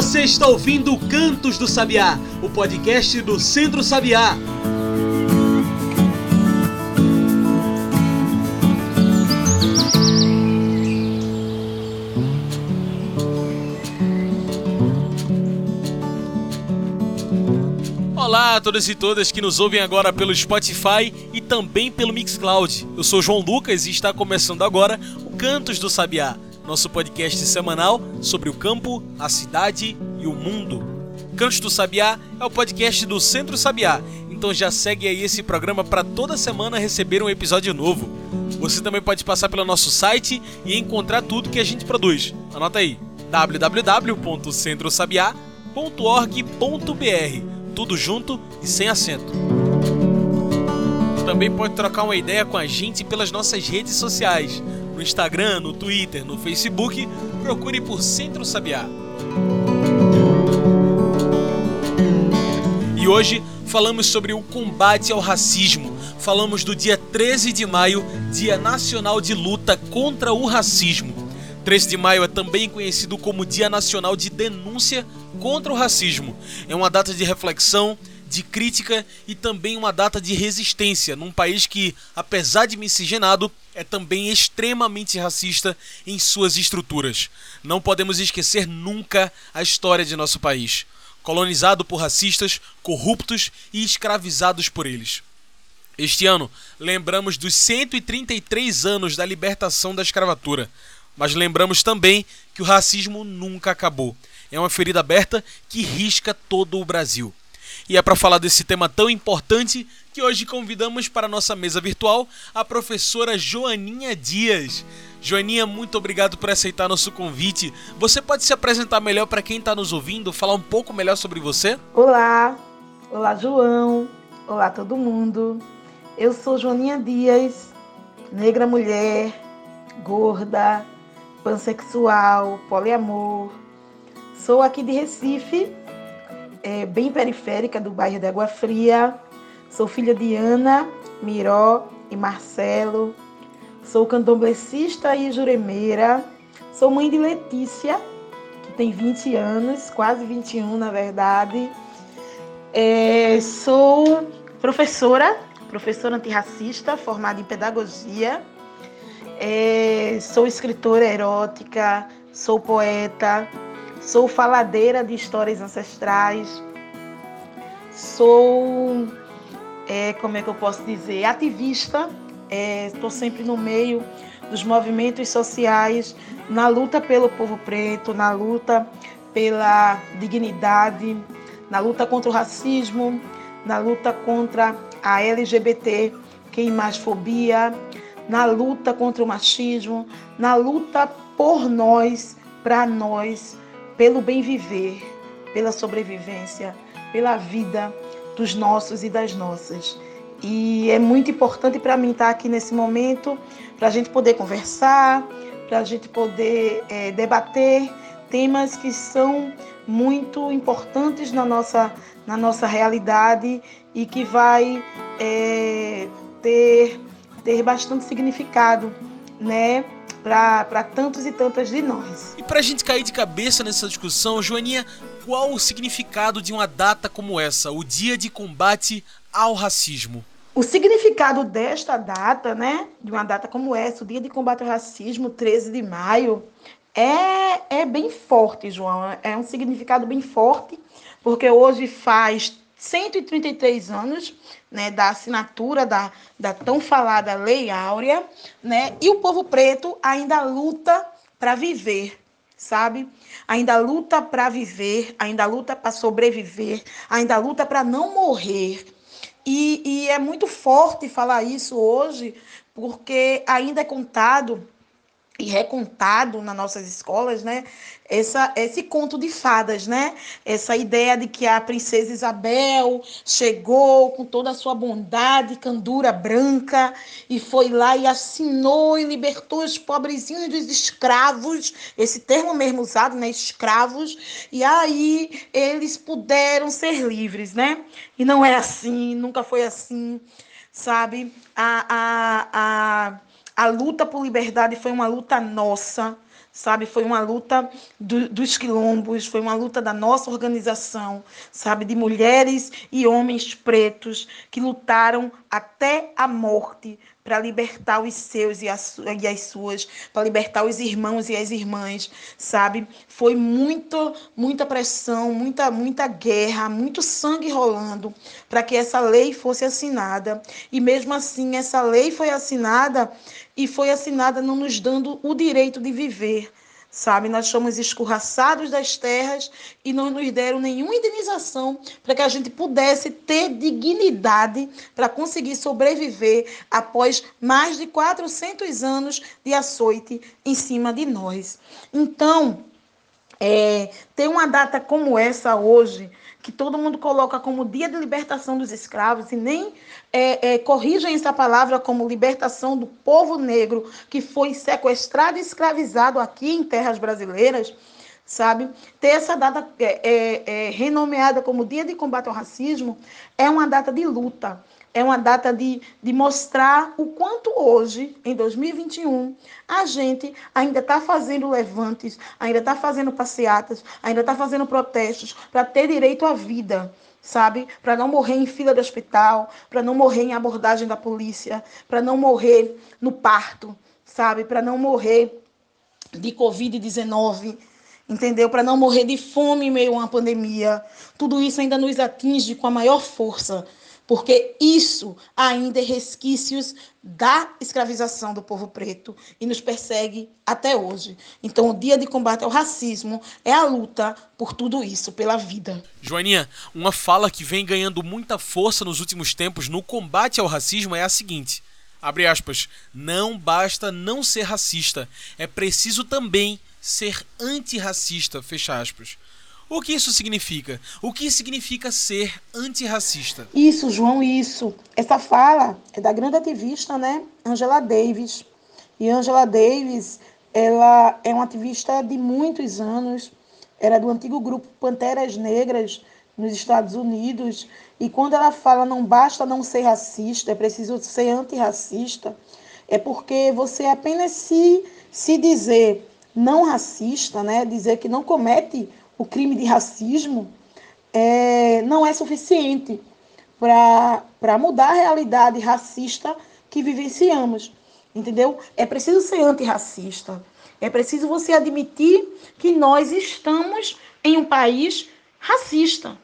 Você está ouvindo Cantos do Sabiá, o podcast do Centro Sabiá. Olá a todos e todas que nos ouvem agora pelo Spotify e também pelo Mixcloud. Eu sou João Lucas e está começando agora o Cantos do Sabiá, nosso podcast semanal sobre o campo, a cidade e o mundo. Cantos do Sabiá é o podcast do Centro Sabiá, então já segue aí esse programa para toda semana receber um episódio novo. Você também pode passar pelo nosso site e encontrar tudo que a gente produz. Anota aí: www.centrosabiá.org.br tudo junto e sem acento. Também pode trocar uma ideia com a gente pelas nossas redes sociais. No Instagram, no Twitter, no Facebook, procure por Centro Sabiá. E hoje falamos sobre o combate ao racismo. Falamos do dia 13 de maio, Dia Nacional de Luta contra o Racismo. 13 de maio é também conhecido como Dia Nacional de Denúncia contra o racismo. É uma data de reflexão, de crítica e também uma data de resistência num país que, apesar de miscigenado, é também extremamente racista em suas estruturas. Não podemos esquecer nunca a história de nosso país, colonizado por racistas, corruptos e escravizados por eles. Este ano, lembramos dos 133 anos da libertação da escravatura, mas lembramos também que o racismo nunca acabou é uma ferida aberta que risca todo o Brasil. E é para falar desse tema tão importante que hoje convidamos para a nossa mesa virtual a professora Joaninha Dias. Joaninha, muito obrigado por aceitar nosso convite. Você pode se apresentar melhor para quem está nos ouvindo, falar um pouco melhor sobre você? Olá, olá João, olá todo mundo. Eu sou Joaninha Dias, negra mulher, gorda, pansexual, poliamor, Sou aqui de Recife, é, bem periférica do bairro de Água Fria. Sou filha de Ana, Miró e Marcelo. Sou candomblessista e juremeira. Sou mãe de Letícia, que tem 20 anos, quase 21 na verdade. É, sou professora, professora antirracista, formada em pedagogia. É, sou escritora erótica, sou poeta, Sou faladeira de histórias ancestrais. Sou, é, como é que eu posso dizer, ativista. Estou é, sempre no meio dos movimentos sociais, na luta pelo povo preto, na luta pela dignidade, na luta contra o racismo, na luta contra a LGBT, quem mais fobia, na luta contra o machismo, na luta por nós, para nós, pelo bem viver, pela sobrevivência, pela vida dos nossos e das nossas. E é muito importante para mim estar aqui nesse momento, para a gente poder conversar, para a gente poder é, debater temas que são muito importantes na nossa, na nossa realidade e que vai é, ter, ter bastante significado, né? Para tantos e tantas de nós. E para a gente cair de cabeça nessa discussão, Joaninha, qual o significado de uma data como essa, o Dia de Combate ao Racismo? O significado desta data, né, de uma data como essa, o Dia de Combate ao Racismo, 13 de maio, é, é bem forte, João. É um significado bem forte, porque hoje faz 133 anos né, da assinatura da, da tão falada Lei Áurea, né, e o povo preto ainda luta para viver, sabe? Ainda luta para viver, ainda luta para sobreviver, ainda luta para não morrer. E, e é muito forte falar isso hoje, porque ainda é contado e recontado nas nossas escolas, né? Essa, esse conto de fadas, né? Essa ideia de que a princesa Isabel chegou com toda a sua bondade, candura branca, e foi lá e assinou e libertou os pobrezinhos dos escravos, esse termo mesmo usado, né? Escravos, e aí eles puderam ser livres, né? E não é assim, nunca foi assim, sabe? a, a, a a luta por liberdade foi uma luta nossa, sabe? Foi uma luta do, dos quilombos, foi uma luta da nossa organização, sabe? De mulheres e homens pretos que lutaram até a morte para libertar os seus e as, e as suas, para libertar os irmãos e as irmãs, sabe? Foi muito, muita pressão, muita, muita guerra, muito sangue rolando para que essa lei fosse assinada. E mesmo assim, essa lei foi assinada e foi assinada não nos dando o direito de viver, sabe? Nós fomos escorraçados das terras e não nos deram nenhuma indenização para que a gente pudesse ter dignidade para conseguir sobreviver após mais de 400 anos de açoite em cima de nós. Então, é, ter uma data como essa hoje que todo mundo coloca como dia de libertação dos escravos e nem é, é, corrigem essa palavra como libertação do povo negro que foi sequestrado e escravizado aqui em terras brasileiras, sabe? Ter essa data é, é, é renomeada como Dia de Combate ao Racismo é uma data de luta é uma data de, de mostrar o quanto hoje, em 2021, a gente ainda está fazendo levantes, ainda está fazendo passeatas, ainda está fazendo protestos para ter direito à vida, sabe? Para não morrer em fila de hospital, para não morrer em abordagem da polícia, para não morrer no parto, sabe? Para não morrer de Covid-19 entendeu? Para não morrer de fome em meio a uma pandemia. Tudo isso ainda nos atinge com a maior força, porque isso ainda é resquícios da escravização do povo preto e nos persegue até hoje. Então, o dia de combate ao racismo é a luta por tudo isso, pela vida. Joaninha, uma fala que vem ganhando muita força nos últimos tempos no combate ao racismo é a seguinte: abre aspas, não basta não ser racista, é preciso também ser antirracista, fecha aspas. O que isso significa? O que significa ser antirracista? Isso, João, isso. Essa fala é da grande ativista, né, Angela Davis. E Angela Davis, ela é uma ativista de muitos anos, era do antigo grupo Panteras Negras nos Estados Unidos. E quando ela fala não basta não ser racista, é preciso ser antirracista, é porque você apenas se, se dizer não racista, né, dizer que não comete o crime de racismo é, não é suficiente para mudar a realidade racista que vivenciamos. Entendeu? É preciso ser antirracista. É preciso você admitir que nós estamos em um país racista,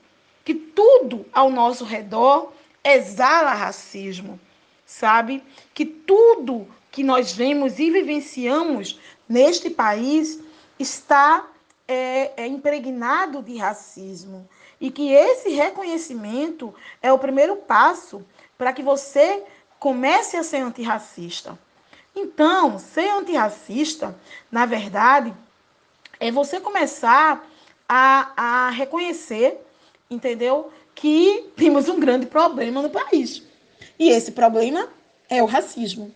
que tudo ao nosso redor exala racismo, sabe? Que tudo que nós vemos e vivenciamos neste país está é, é impregnado de racismo e que esse reconhecimento é o primeiro passo para que você comece a ser antirracista. Então, ser antirracista, na verdade, é você começar a, a reconhecer, entendeu? Que temos um grande problema no país. E esse problema é o racismo.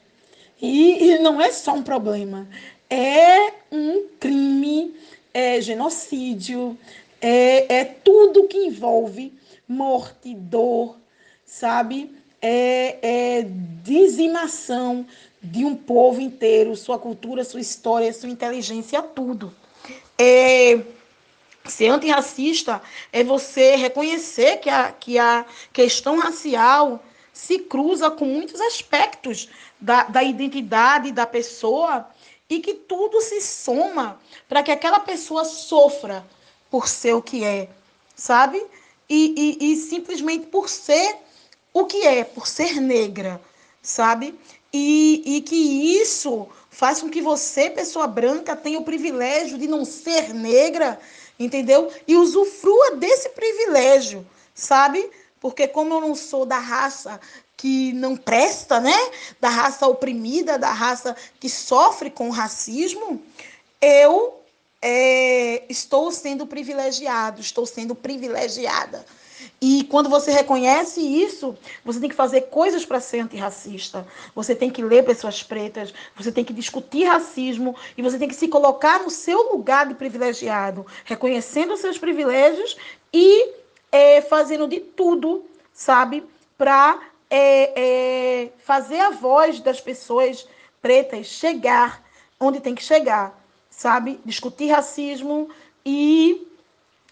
E, e não é só um problema, é um crime é genocídio, é, é tudo que envolve morte, dor, sabe? É, é dizimação de um povo inteiro, sua cultura, sua história, sua inteligência, tudo. É, ser antirracista é você reconhecer que a, que a questão racial se cruza com muitos aspectos da, da identidade da pessoa e que tudo se soma para que aquela pessoa sofra por ser o que é, sabe? E, e, e, simplesmente por ser o que é, por ser negra, sabe? E, e que isso faz com que você, pessoa branca, tenha o privilégio de não ser negra, entendeu? E usufrua desse privilégio, sabe? Porque como eu não sou da raça que não presta, né? Da raça oprimida, da raça que sofre com o racismo, eu é, estou sendo privilegiado, estou sendo privilegiada. E quando você reconhece isso, você tem que fazer coisas para ser antirracista. Você tem que ler pessoas pretas, você tem que discutir racismo e você tem que se colocar no seu lugar de privilegiado, reconhecendo os seus privilégios e é, fazendo de tudo, sabe, para é, é, fazer a voz das pessoas pretas chegar onde tem que chegar, sabe? Discutir racismo e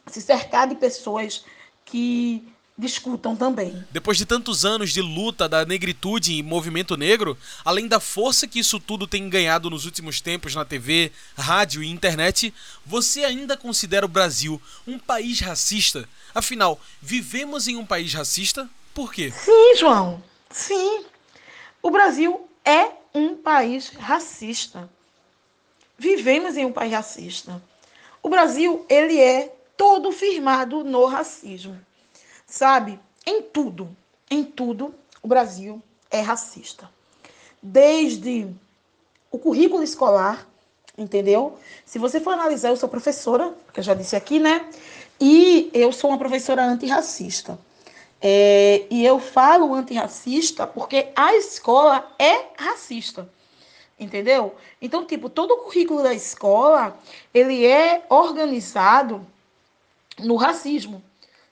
se cercar de pessoas que discutam também. Depois de tantos anos de luta da negritude e movimento negro, além da força que isso tudo tem ganhado nos últimos tempos na TV, rádio e internet, você ainda considera o Brasil um país racista? Afinal, vivemos em um país racista? Por quê? Sim, João. Sim. O Brasil é um país racista. Vivemos em um país racista. O Brasil, ele é todo firmado no racismo sabe? Em tudo, em tudo, o Brasil é racista. Desde o currículo escolar, entendeu? Se você for analisar, eu sou professora, que eu já disse aqui, né? E eu sou uma professora antirracista. É, e eu falo antirracista porque a escola é racista. Entendeu? Então, tipo, todo o currículo da escola, ele é organizado no racismo,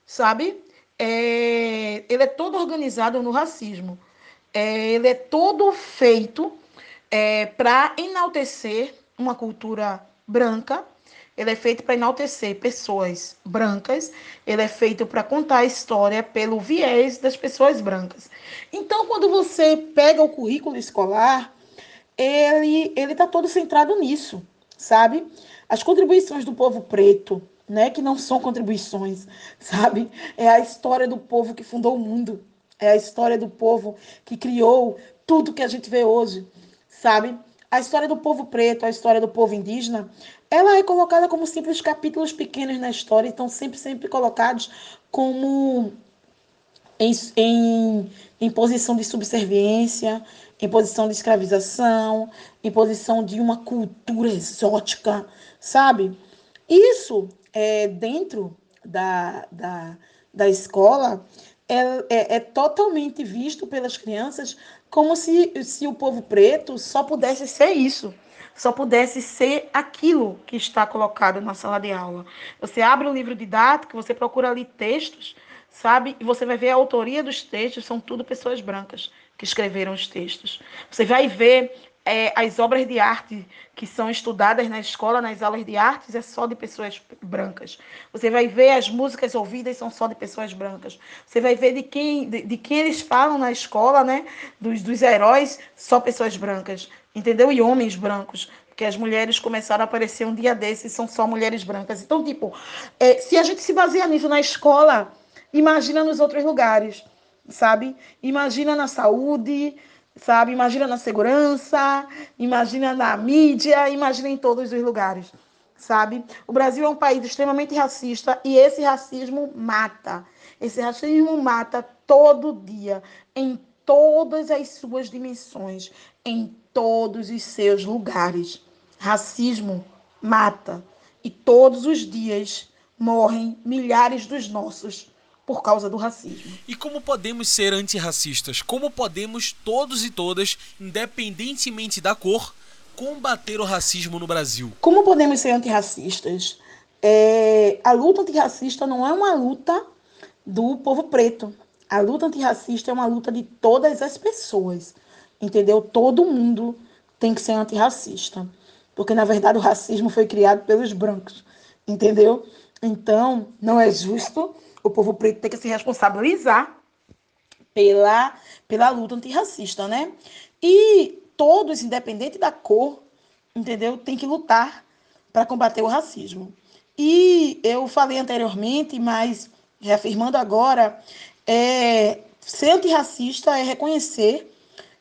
sabe? é, ele é todo organizado no racismo. É, ele é todo feito é, para enaltecer uma cultura branca. Ele é feito para enaltecer pessoas brancas. Ele é feito para contar a história pelo viés das pessoas brancas. Então, quando você pega o currículo escolar, ele ele está todo centrado nisso, sabe? As contribuições do povo preto né, que não são contribuições, sabe? É a história do povo que fundou o mundo, é a história do povo que criou tudo que a gente vê hoje, sabe? A história do povo preto, a história do povo indígena, ela é colocada como simples capítulos pequenos na história, então sempre, sempre colocados como em, em, em posição de subserviência, em posição de escravização, em posição de uma cultura exótica, sabe? Isso é, dentro da, da, da escola é, é, é, totalmente visto pelas crianças como se, se o povo preto só pudesse ser isso, só pudesse ser aquilo que está colocado na sala de aula. Você abre o livro didático, você procura ali textos, sabe? E você vai ver a autoria dos textos, são tudo pessoas brancas que escreveram os textos. Você vai ver é, as obras de arte que são estudadas na escola, nas aulas de artes, é só de pessoas brancas. Você vai ver as músicas ouvidas são só de pessoas brancas. Você vai ver de quem, de, de quem eles falam na escola, né? Dos, dos heróis, só pessoas brancas. Entendeu? E homens brancos. Porque as mulheres começaram a aparecer um dia desses, são só mulheres brancas. Então, tipo, é, se a gente se baseia nisso na escola, imagina nos outros lugares, sabe? Imagina na saúde, sabe? Imagina na segurança, imagina na mídia, imagina em todos os lugares, sabe? O Brasil é um país extremamente racista e esse racismo mata. Esse racismo mata todo dia, em todas as suas dimensões, em todos os seus lugares. Racismo mata e todos os dias morrem milhares dos nossos por causa do racismo. E como podemos ser antirracistas? Como podemos, todos e todas, independentemente da cor, combater o racismo no Brasil? Como podemos ser antirracistas? É, a luta antirracista não é uma luta do povo preto. A luta antirracista é uma luta de todas as pessoas. Entendeu? Todo mundo tem que ser antirracista. Porque, na verdade, o racismo foi criado pelos brancos. Entendeu? Então, não é justo o povo preto tem que se responsabilizar pela, pela luta antirracista, né? E todos, independente da cor, entendeu? Tem que lutar para combater o racismo. E eu falei anteriormente, mas reafirmando agora, é, ser antirracista é reconhecer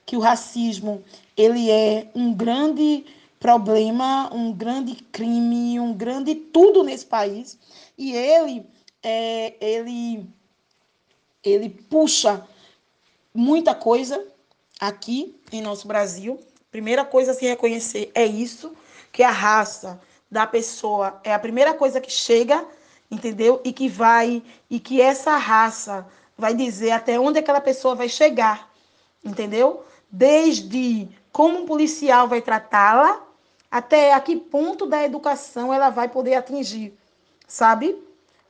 que o racismo ele é um grande problema, um grande crime, um grande tudo nesse país. E ele é, ele, ele puxa muita coisa aqui em nosso Brasil. Primeira coisa a se reconhecer é isso, que a raça da pessoa é a primeira coisa que chega, entendeu? E que vai, e que essa raça vai dizer até onde aquela pessoa vai chegar, entendeu? Desde como um policial vai tratá-la, até a que ponto da educação ela vai poder atingir, sabe?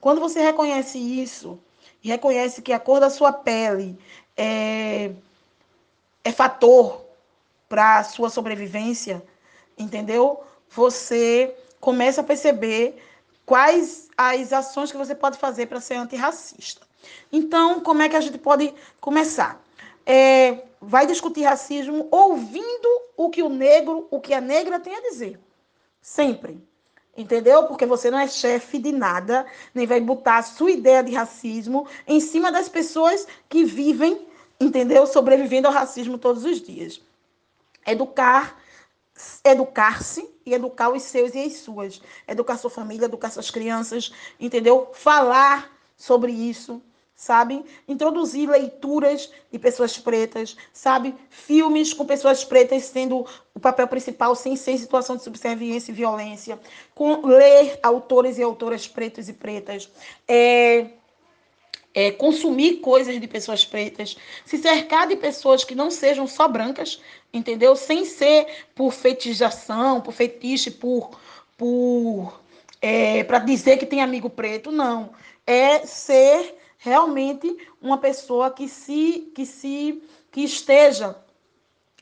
Quando você reconhece isso, e reconhece que a cor da sua pele é, é fator para a sua sobrevivência, entendeu? você começa a perceber quais as ações que você pode fazer para ser antirracista. Então, como é que a gente pode começar? É, vai discutir racismo ouvindo o que o negro, o que a negra tem a dizer. Sempre. Entendeu? Porque você não é chefe de nada, nem vai botar a sua ideia de racismo em cima das pessoas que vivem, entendeu? Sobrevivendo ao racismo todos os dias. Educar, educar-se e educar os seus e as suas. Educar sua família, educar suas crianças, entendeu? Falar sobre isso, sabe? Introduzir leituras de pessoas pretas, sabe? Filmes com pessoas pretas sendo o papel principal, sem ser situação de subserviência e violência. Com, ler autores e autoras pretos e pretas. É, é, consumir coisas de pessoas pretas, se cercar de pessoas que não sejam só brancas, entendeu? Sem ser por fetichização, por fetiche, por, por é, para dizer que tem amigo preto, não. É ser realmente uma pessoa que se que se que esteja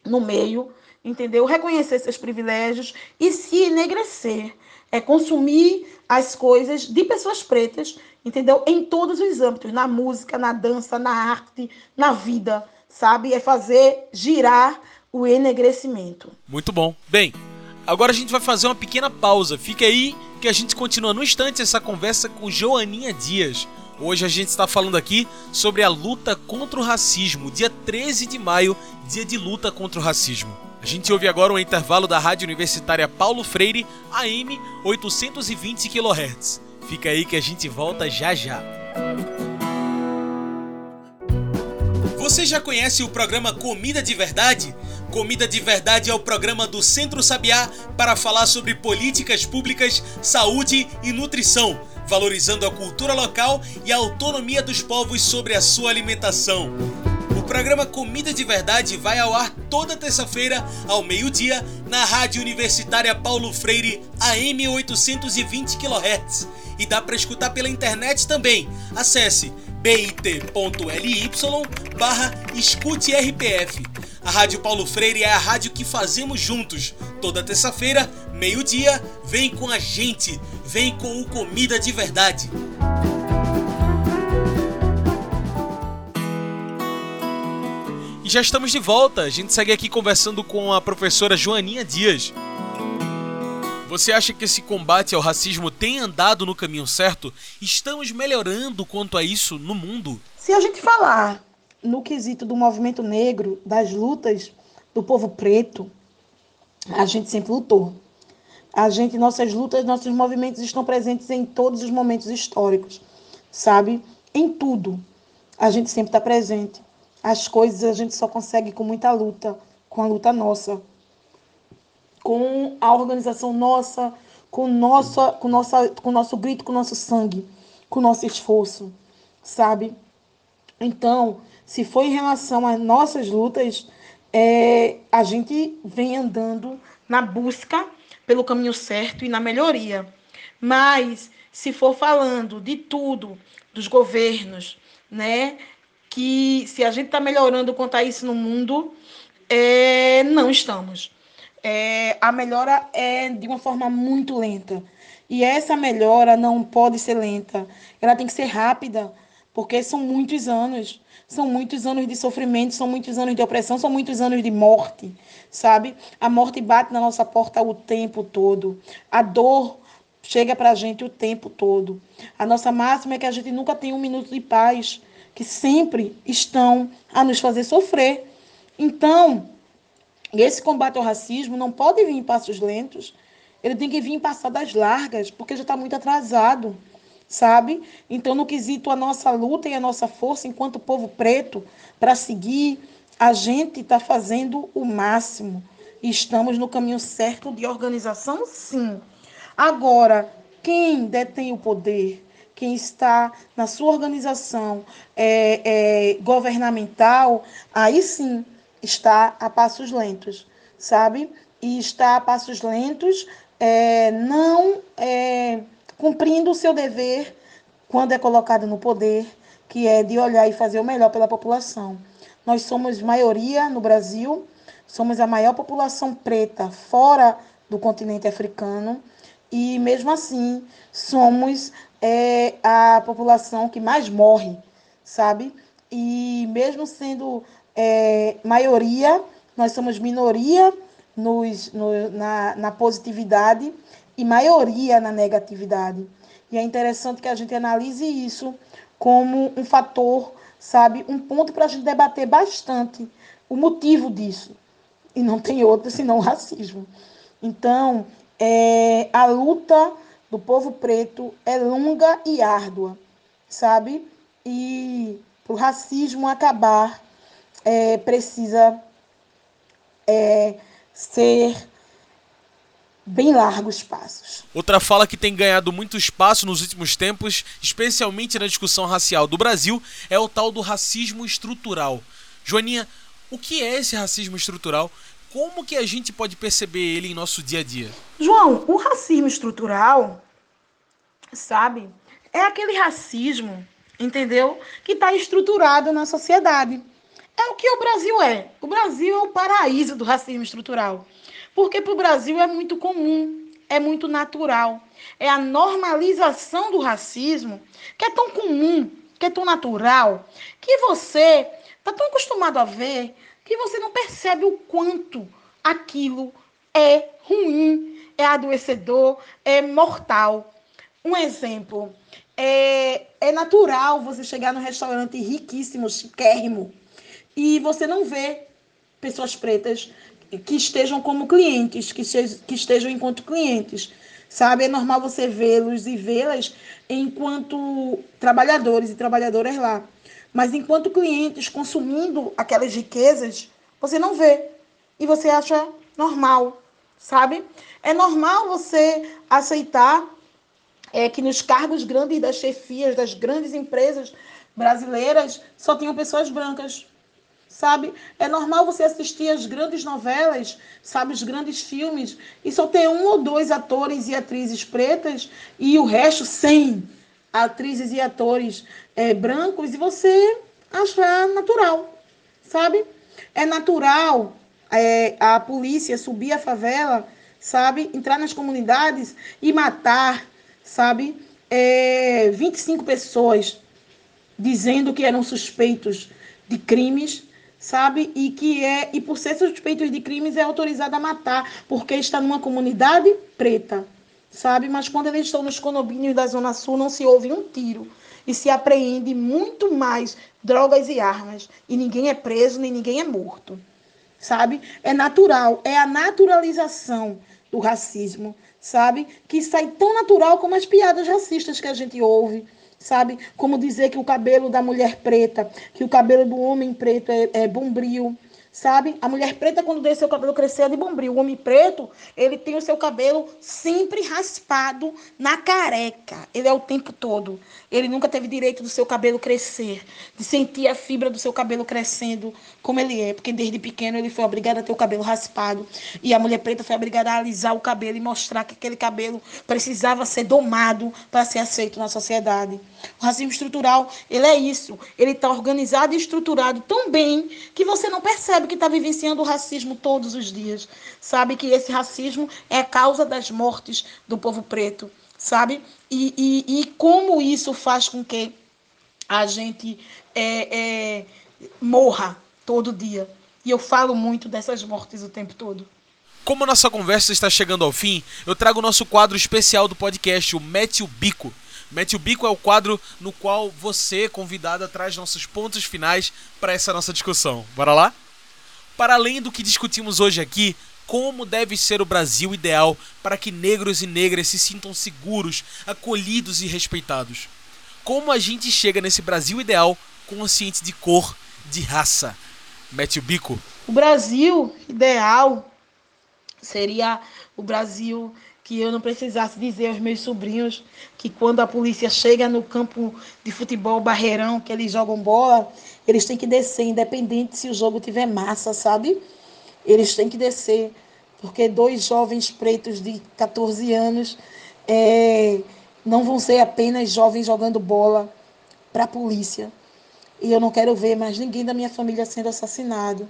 no meio, entendeu? Reconhecer seus privilégios e se enegrecer, é consumir as coisas de pessoas pretas, entendeu? Em todos os âmbitos, na música, na dança, na arte, na vida, sabe? É fazer girar o enegrecimento. Muito bom. Bem, agora a gente vai fazer uma pequena pausa. Fica aí que a gente continua no instante essa conversa com Joaninha Dias Hoje a gente está falando aqui sobre a luta contra o racismo, dia 13 de maio, dia de luta contra o racismo. A gente ouve agora um intervalo da Rádio Universitária Paulo Freire, AM 820 kHz. Fica aí que a gente volta já já. Você já conhece o programa Comida de Verdade? Comida de Verdade é o programa do Centro Sabiá para falar sobre políticas públicas, saúde e nutrição valorizando a cultura local e a autonomia dos povos sobre a sua alimentação. O programa Comida de Verdade vai ao ar toda terça-feira, ao meio-dia, na Rádio Universitária Paulo Freire, AM 820 kHz. E dá para escutar pela internet também. Acesse bit.ly barra escute RPF. A Rádio Paulo Freire é a rádio que fazemos juntos. Toda terça-feira, meio-dia, vem com a gente, vem com o Comida de Verdade. E já estamos de volta. A gente segue aqui conversando com a professora Joaninha Dias. Você acha que esse combate ao racismo tem andado no caminho certo? Estamos melhorando quanto a isso no mundo? Se a gente falar no quesito do movimento negro, das lutas do povo preto, a gente sempre lutou. A gente, nossas lutas, nossos movimentos estão presentes em todos os momentos históricos, sabe? Em tudo. A gente sempre está presente. As coisas a gente só consegue com muita luta, com a luta nossa, com a organização nossa, com nossa, com nossa, com nosso grito, com nosso sangue, com nosso esforço, sabe? Então, se for em relação às nossas lutas, é, a gente vem andando na busca pelo caminho certo e na melhoria. Mas, se for falando de tudo, dos governos, né, que se a gente está melhorando quanto a isso no mundo, é, não estamos. É, a melhora é de uma forma muito lenta. E essa melhora não pode ser lenta, ela tem que ser rápida, porque são muitos anos. São muitos anos de sofrimento, são muitos anos de opressão, são muitos anos de morte, sabe? A morte bate na nossa porta o tempo todo. A dor chega para a gente o tempo todo. A nossa máxima é que a gente nunca tem um minuto de paz, que sempre estão a nos fazer sofrer. Então, esse combate ao racismo não pode vir em passos lentos, ele tem que vir em passadas largas, porque já está muito atrasado sabe? Então, no quesito a nossa luta e a nossa força enquanto povo preto para seguir, a gente está fazendo o máximo. Estamos no caminho certo de organização, sim. Agora, quem detém o poder, quem está na sua organização é, é, governamental, aí sim está a passos lentos, sabe? E está a passos lentos, é, não é, cumprindo o seu dever quando é colocado no poder, que é de olhar e fazer o melhor pela população. Nós somos maioria no Brasil, somos a maior população preta fora do continente africano e mesmo assim somos é, a população que mais morre, sabe? E mesmo sendo é, maioria, nós somos minoria nos, no, na, na positividade e maioria na negatividade. E é interessante que a gente analise isso como um fator, sabe, um ponto para a gente debater bastante o motivo disso. E não tem outro senão o racismo. Então, é, a luta do povo preto é longa e árdua, sabe? E para o racismo acabar, é, precisa é, ser bem largos passos. Outra fala que tem ganhado muito espaço nos últimos tempos, especialmente na discussão racial do Brasil, é o tal do racismo estrutural. Joaninha, o que é esse racismo estrutural? Como que a gente pode perceber ele em nosso dia a dia? João, o racismo estrutural, sabe, é aquele racismo, entendeu? Que está estruturado na sociedade. É o que o Brasil é. O Brasil é o paraíso do racismo estrutural. Porque para o Brasil é muito comum, é muito natural. É a normalização do racismo que é tão comum, que é tão natural, que você está tão acostumado a ver que você não percebe o quanto aquilo é ruim, é adoecedor, é mortal. Um exemplo, é, é natural você chegar num restaurante riquíssimo, chiquérrimo, e você não vê pessoas pretas que estejam como clientes, que, que estejam enquanto clientes, sabe? É normal você vê-los e vê-las enquanto trabalhadores e trabalhadoras lá. Mas enquanto clientes consumindo aquelas riquezas, você não vê. E você acha normal, sabe? É normal você aceitar é, que nos cargos grandes das chefias das grandes empresas brasileiras só tenham pessoas brancas sabe? É normal você assistir as grandes novelas, sabe, os grandes filmes, e só ter um ou dois atores e atrizes pretas e o resto sem atrizes e atores é, brancos, e você achar natural, sabe? É natural é, a polícia subir a favela, sabe? Entrar nas comunidades e matar, sabe? É, 25 pessoas dizendo que eram suspeitos de crimes sabe? E que é e por ser suspeito de crimes é autorizado a matar, porque está numa comunidade preta, sabe? Mas quando eles estão nos condomínios da Zona Sul não se ouve um tiro e se apreende muito mais drogas e armas e ninguém é preso nem ninguém é morto, sabe? É natural, é a naturalização do racismo, sabe? Que sai tão natural como as piadas racistas que a gente ouve sabe? Como dizer que o cabelo da mulher preta, que o cabelo do homem preto é, é bombril, sabe? A mulher preta, quando deixa seu cabelo crescer, é de bombril. O homem preto, ele tem o seu cabelo sempre raspado na careca. Ele é o tempo todo. Ele nunca teve direito do seu cabelo crescer, de sentir a fibra do seu cabelo crescendo como ele é, porque desde pequeno ele foi obrigado a ter o cabelo raspado. E a mulher preta foi obrigada a alisar o cabelo e mostrar que aquele cabelo precisava ser domado para ser aceito na sociedade. O racismo estrutural, ele é isso. Ele está organizado e estruturado tão bem que você não percebe que está vivenciando o racismo todos os dias. Sabe que esse racismo é causa das mortes do povo preto sabe? E, e, e como isso faz com que a gente é, é, morra todo dia. E eu falo muito dessas mortes o tempo todo. Como a nossa conversa está chegando ao fim, eu trago o nosso quadro especial do podcast, o Mete o Bico. Mete o Bico é o quadro no qual você, convidada, traz nossos pontos finais para essa nossa discussão. Bora lá? Para além do que discutimos hoje aqui, como deve ser o Brasil ideal para que negros e negras se sintam seguros, acolhidos e respeitados. Como a gente chega nesse Brasil ideal consciente de cor, de raça. Mete o bico. O Brasil ideal seria o Brasil que eu não precisasse dizer aos meus sobrinhos que quando a polícia chega no campo de futebol Barreirão, que eles jogam bola, eles têm que descer, independente se o jogo tiver massa, sabe? Eles têm que descer, porque dois jovens pretos de 14 anos é, não vão ser apenas jovens jogando bola para a polícia. E eu não quero ver mais ninguém da minha família sendo assassinado.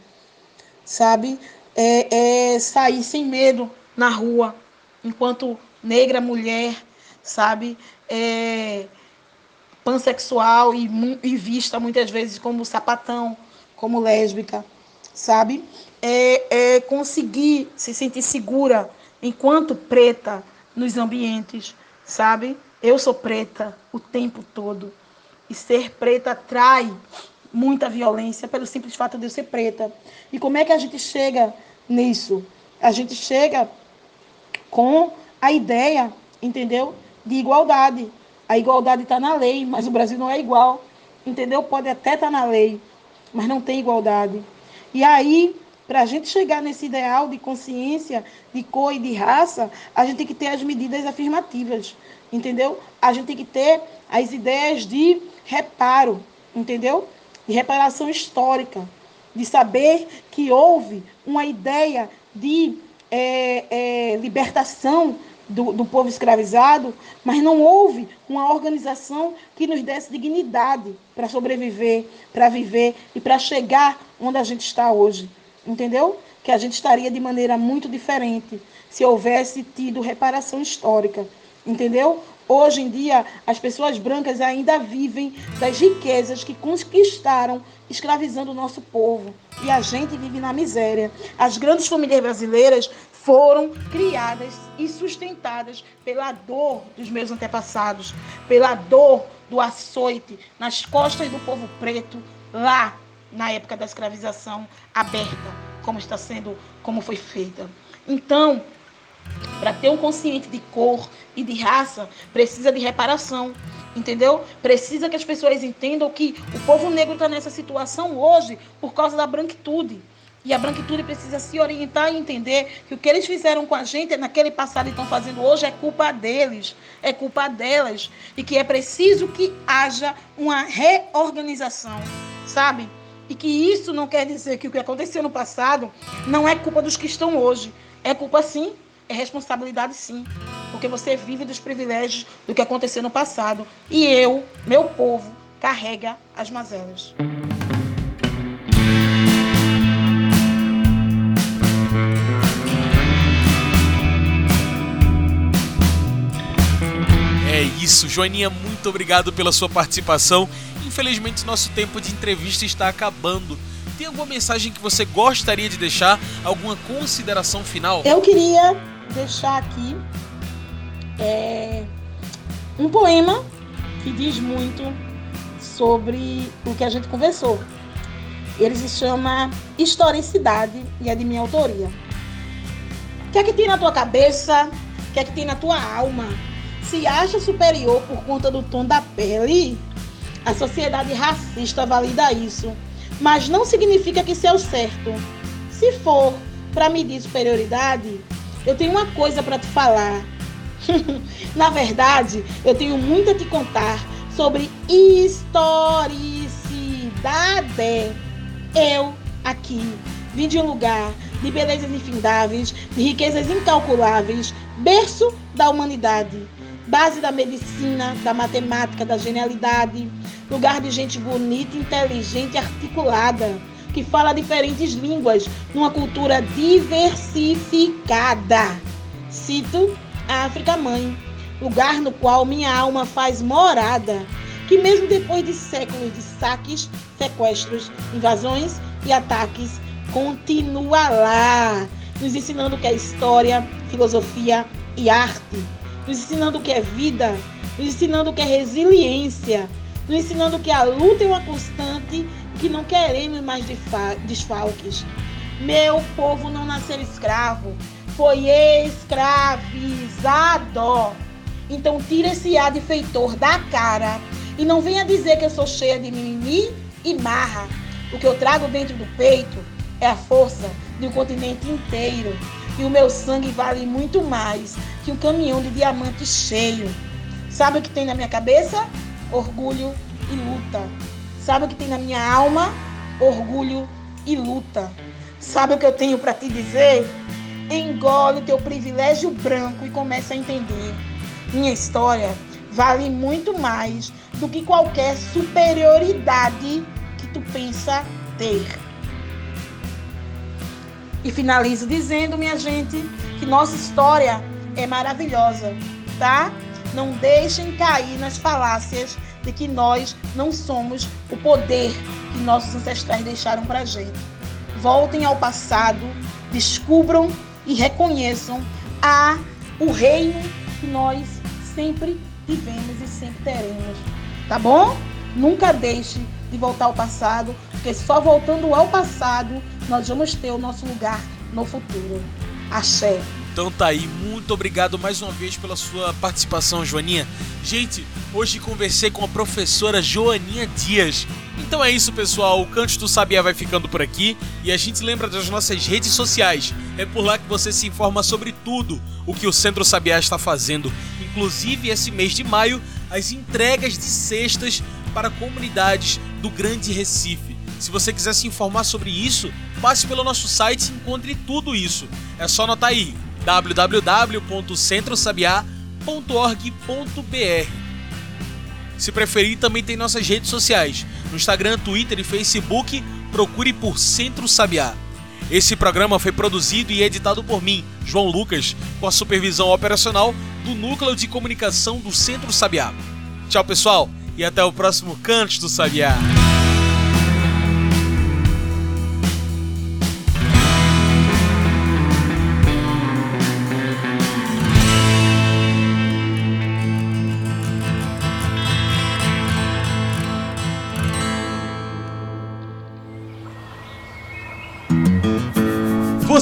Sabe? É, é sair sem medo na rua, enquanto negra, mulher, sabe? É, pansexual e, e vista muitas vezes como sapatão, como lésbica, sabe? É, é conseguir se sentir segura enquanto preta nos ambientes, sabe? Eu sou preta o tempo todo. E ser preta atrai muita violência pelo simples fato de eu ser preta. E como é que a gente chega nisso? A gente chega com a ideia, entendeu? De igualdade. A igualdade está na lei, mas o Brasil não é igual. Entendeu? Pode até estar tá na lei, mas não tem igualdade. E aí, para a gente chegar nesse ideal de consciência, de cor e de raça, a gente tem que ter as medidas afirmativas, entendeu? A gente tem que ter as ideias de reparo, entendeu? De reparação histórica, de saber que houve uma ideia de é, é, libertação do, do povo escravizado, mas não houve uma organização que nos desse dignidade para sobreviver, para viver e para chegar onde a gente está hoje entendeu? Que a gente estaria de maneira muito diferente se houvesse tido reparação histórica, entendeu? Hoje em dia, as pessoas brancas ainda vivem das riquezas que conquistaram escravizando o nosso povo. E a gente vive na miséria. As grandes famílias brasileiras foram criadas e sustentadas pela dor dos meus antepassados, pela dor do açoite nas costas do povo preto lá na época da escravização aberta, como está sendo, como foi feita. Então, para ter um consciente de cor e de raça, precisa de reparação, entendeu? Precisa que as pessoas entendam que o povo negro está nessa situação hoje por causa da branquitude. E a branquitude precisa se orientar e entender que o que eles fizeram com a gente naquele passado e estão fazendo hoje é culpa deles, é culpa delas. E que é preciso que haja uma reorganização, sabe? E que isso não quer dizer que o que aconteceu no passado não é culpa dos que estão hoje. É culpa sim, é responsabilidade sim. Porque você vive dos privilégios do que aconteceu no passado. E eu, meu povo, carrega as mazelas. É isso, Joaninha, muito obrigado pela sua participação Infelizmente, nosso tempo de entrevista está acabando. Tem alguma mensagem que você gostaria de deixar? Alguma consideração final? Eu queria deixar aqui é, um poema que diz muito sobre o que a gente conversou. Ele se chama Historicidade e é de minha autoria. O que é que tem na tua cabeça? O que é que tem na tua alma? Se acha superior por conta do tom da pele? A sociedade racista valida isso, mas não significa que isso é o certo. Se for para medir superioridade, eu tenho uma coisa para te falar. Na verdade, eu tenho muito a te contar sobre historicidade. Eu, aqui, vim de um lugar de belezas infindáveis, de riquezas incalculáveis, berço da humanidade, base da medicina, da matemática, da genialidade, lugar de gente bonita, inteligente, articulada, que fala diferentes línguas, numa cultura diversificada. Cito a África Mãe, lugar no qual minha alma faz morada, que mesmo depois de séculos de saques, sequestros, invasões e ataques, continua lá, nos ensinando que é história, filosofia e arte, nos ensinando o que é vida, nos ensinando o que é resiliência, nos ensinando que a luta é uma constante que não queremos mais desfalques. Meu povo não nasceu escravo, foi escravizado. Então tira esse ar de feitor da cara e não venha dizer que eu sou cheia de mimimi e marra. O que eu trago dentro do peito é a força de um continente inteiro. E o meu sangue vale muito mais que um caminhão de diamantes cheio. Sabe o que tem na minha cabeça? orgulho e luta. Sabe o que tem na minha alma? Orgulho e luta. Sabe o que eu tenho para te dizer? Engole o teu privilégio branco e comece a entender. Minha história vale muito mais do que qualquer superioridade que tu pensa ter. E finalizo dizendo, minha gente, que nossa história é maravilhosa, tá? Não deixem cair nas falácias de que nós não somos o poder que nossos ancestrais deixaram para gente. Voltem ao passado, descubram e reconheçam a o reino que nós sempre vivemos e sempre teremos. Tá bom? Nunca deixe de voltar ao passado, porque só voltando ao passado nós vamos ter o nosso lugar no futuro. Axé. Então tá aí, muito obrigado mais uma vez pela sua participação, Joaninha. Gente, hoje conversei com a professora Joaninha Dias. Então é isso, pessoal. O Canto do Sabiá vai ficando por aqui e a gente lembra das nossas redes sociais. É por lá que você se informa sobre tudo o que o Centro Sabiá está fazendo. Inclusive, esse mês de maio, as entregas de cestas para comunidades do Grande Recife. Se você quiser se informar sobre isso, passe pelo nosso site e encontre tudo isso. É só anotar aí www.centrosabiá.org.br. Se preferir, também tem nossas redes sociais. No Instagram, Twitter e Facebook, procure por Centro Sabiá. Esse programa foi produzido e editado por mim, João Lucas, com a supervisão operacional do Núcleo de Comunicação do Centro Sabiá. Tchau, pessoal, e até o próximo Cantos do Sabiá.